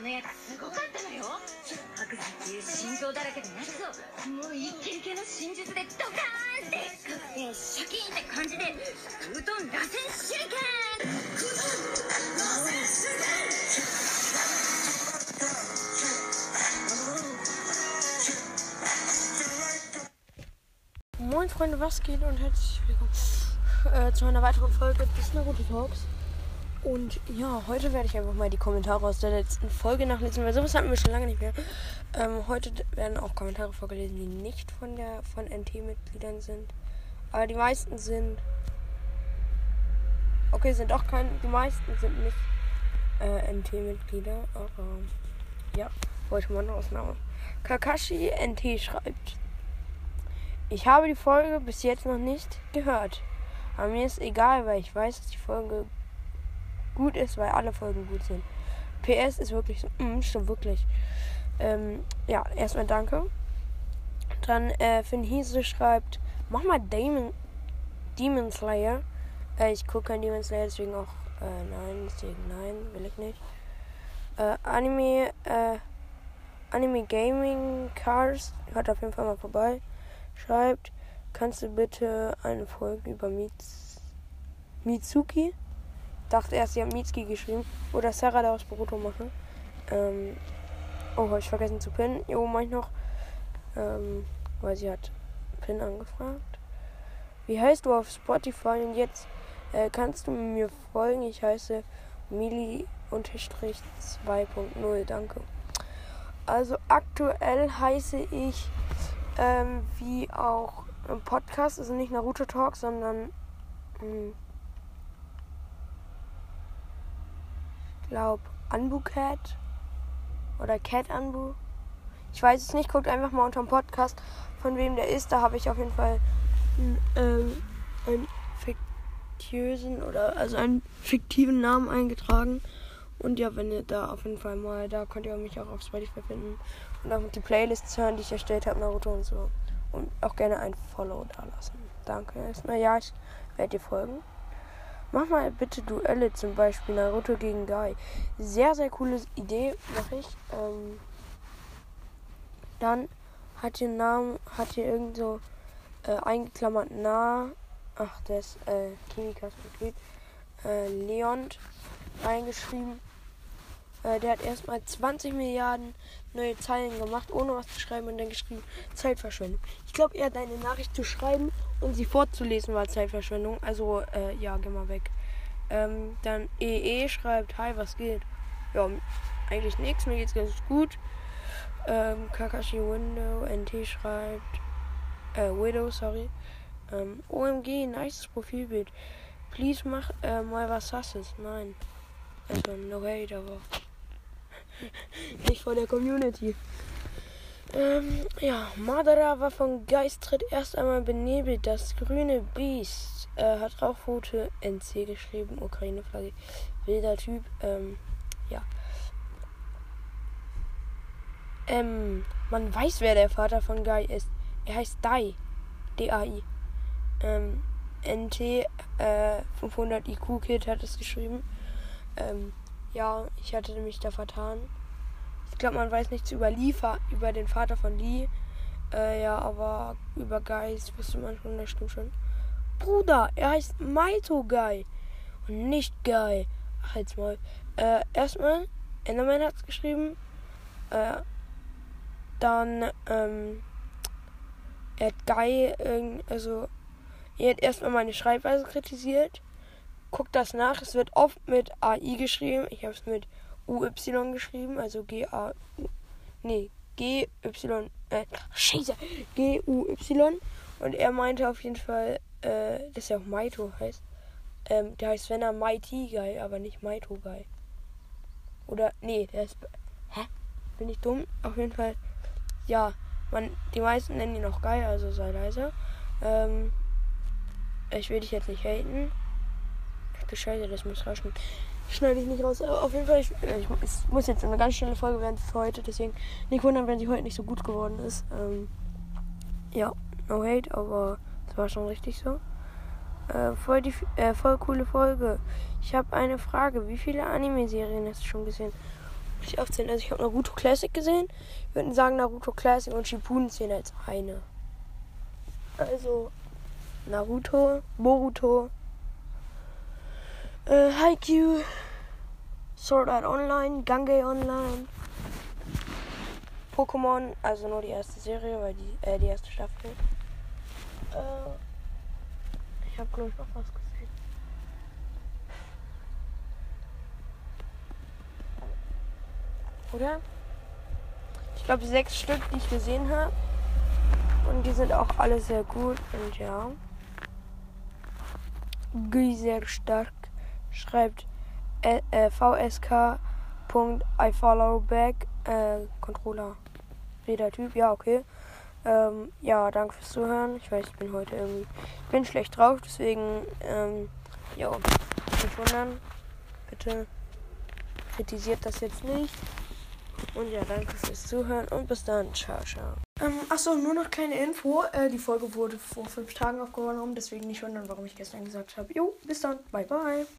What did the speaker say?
のやつすごかったのよ白山っていう心臓だらけのやつをもうイケイケの真実でドカーンってかくてシャキーンって感じで空遁螺旋手裏剣 Moin Freunde, was geht und herzlich willkommen äh, zu einer weiteren Folge des Naruto Talks. Und ja, heute werde ich einfach mal die Kommentare aus der letzten Folge nachlesen, weil sowas hatten wir schon lange nicht mehr. Ähm, heute werden auch Kommentare vorgelesen, die nicht von der von NT-Mitgliedern sind. Aber die meisten sind. Okay, sind auch keine. Die meisten sind nicht äh, NT-Mitglieder, aber ja, wollte man eine Ausnahme. Kakashi NT schreibt. Ich habe die Folge bis jetzt noch nicht gehört. Aber mir ist egal, weil ich weiß, dass die Folge gut ist, weil alle Folgen gut sind. PS ist wirklich so, mm, stimmt wirklich. Ähm, ja, erstmal danke. Dann äh, Finn Hiese schreibt, mach mal Demon, Demon Slayer. Äh, ich gucke kein Demon Slayer, deswegen auch äh, nein, deswegen nein, will ich nicht. Äh, Anime, äh, Anime Gaming Cars, hört auf jeden Fall mal vorbei schreibt, kannst du bitte eine Folge über Miz Mitsuki? Dachte erst, sie hat Mitsuki geschrieben. Oder Sarah daraus Boruto machen. Ähm, oh, ich vergessen zu pinnen. Jo, mach ich noch. Ähm, weil sie hat Pin angefragt. Wie heißt du auf Spotify? Und jetzt äh, kannst du mir folgen. Ich heiße Mili-2.0. Danke. Also aktuell heiße ich ähm, wie auch im Podcast, also nicht Naruto Talk, sondern hm, glaube Anbu Cat oder Cat Anbu. Ich weiß es nicht, guckt einfach mal unter dem Podcast, von wem der ist. Da habe ich auf jeden Fall einen, ähm, einen fiktiösen oder also einen fiktiven Namen eingetragen. Und ja, wenn ihr da auf jeden Fall mal, da könnt ihr mich auch auf Spotify finden. Und auch die Playlists hören, die ich erstellt habe, Naruto und so. Und auch gerne ein Follow da lassen. Danke. Erstmal, ja, ich werde dir folgen. Mach mal bitte Duelle, zum Beispiel Naruto gegen Guy. Sehr, sehr coole Idee, mache ich. Ähm, dann hat ihr Namen, hat ihr irgend so äh, eingeklammert nah, ach, das, äh, Chemikas Betrieb, äh, Leon reingeschrieben. Äh, der hat erstmal 20 Milliarden neue Zeilen gemacht, ohne was zu schreiben und dann geschrieben, Zeitverschwendung. Ich glaube eher deine Nachricht zu schreiben und sie vorzulesen war Zeitverschwendung. Also, äh, ja, geh mal weg. Ähm, dann EE schreibt, hi, was geht? Ja, eigentlich nichts, mir geht's ganz gut. Ähm, Kakashi Window, NT schreibt, äh, Widow, sorry. Ähm, OMG, nice Profilbild. Please mach äh, mal was Hasses. Nein. Also, no hate, aber nicht vor der Community. Ähm, ja, Madara war von Geist tritt erst einmal benebelt. Das grüne Biest äh, hat Rauchfote NC geschrieben. Ukraine-Flagge. Wilder Typ. Ähm, ja. Ähm, man weiß, wer der Vater von Guy ist. Er heißt Dai. D-A-I. Ähm, NT äh, 500 IQ-Kid hat es geschrieben. Ähm, ja, ich hatte mich da vertan. Ich glaube, man weiß nichts über Lee, über den Vater von Lee. Äh, ja, aber über Guys wusste man schon, das stimmt schon. Bruder, er heißt Maito Guy und nicht Guy. Ach, jetzt mal. Äh, erstmal, Enderman hat's geschrieben. Äh, dann, ähm, er hat Guy, also, er hat erstmal meine Schreibweise kritisiert guckt das nach. Es wird oft mit AI geschrieben. Ich habe es mit UY geschrieben, also G-A. Nee, G-Y. Äh, Scheiße. G-U-Y. Und er meinte auf jeden Fall, äh, dass er auch Maito heißt. Ähm, der heißt Svenna Mighty Guy, aber nicht Maito Guy. Oder, nee, der ist. Hä? Bin ich dumm? Auf jeden Fall. Ja, man, die meisten nennen ihn auch Guy, also sei leise. Ähm, ich will dich jetzt nicht haten. Scheiße, das muss rausschneiden. Schneide ich nicht raus. Aber auf jeden Fall, ich, ich, es muss jetzt eine ganz schnelle Folge werden für heute. Deswegen nicht wundern, wenn sie heute nicht so gut geworden ist. Ähm, ja, no hate, aber es war schon richtig so. Äh, voll, die, äh, voll coole Folge. Ich habe eine Frage. Wie viele Anime-Serien hast du schon gesehen? Ich aufzählen. Also ich habe Naruto Classic gesehen. Ich würde sagen Naruto Classic und Shippuden zählen als eine. Also Naruto, Boruto, äh, Haikyuu, Sword Art Online, Gange Online, Pokémon, also nur die erste Serie, weil die, äh, die erste Staffel. Äh, ich habe glaube ich noch was gesehen. Oder? Ich glaube sechs Stück, die ich gesehen habe. Und die sind auch alle sehr gut. Und ja. Sehr stark schreibt äh, äh, vsk.ifollowback äh, Controller. Jeder Typ, ja, okay. Ähm, ja, danke fürs Zuhören. Ich weiß, ich bin heute irgendwie. Ich bin schlecht drauf, deswegen, ähm, ja, nicht wundern. Bitte kritisiert das jetzt nicht. Und ja, danke fürs Zuhören und bis dann. Ciao, ciao. Ähm, achso, nur noch keine Info. Äh, die Folge wurde vor fünf Tagen aufgenommen, deswegen nicht wundern, warum ich gestern gesagt habe. Jo, bis dann. Bye, bye.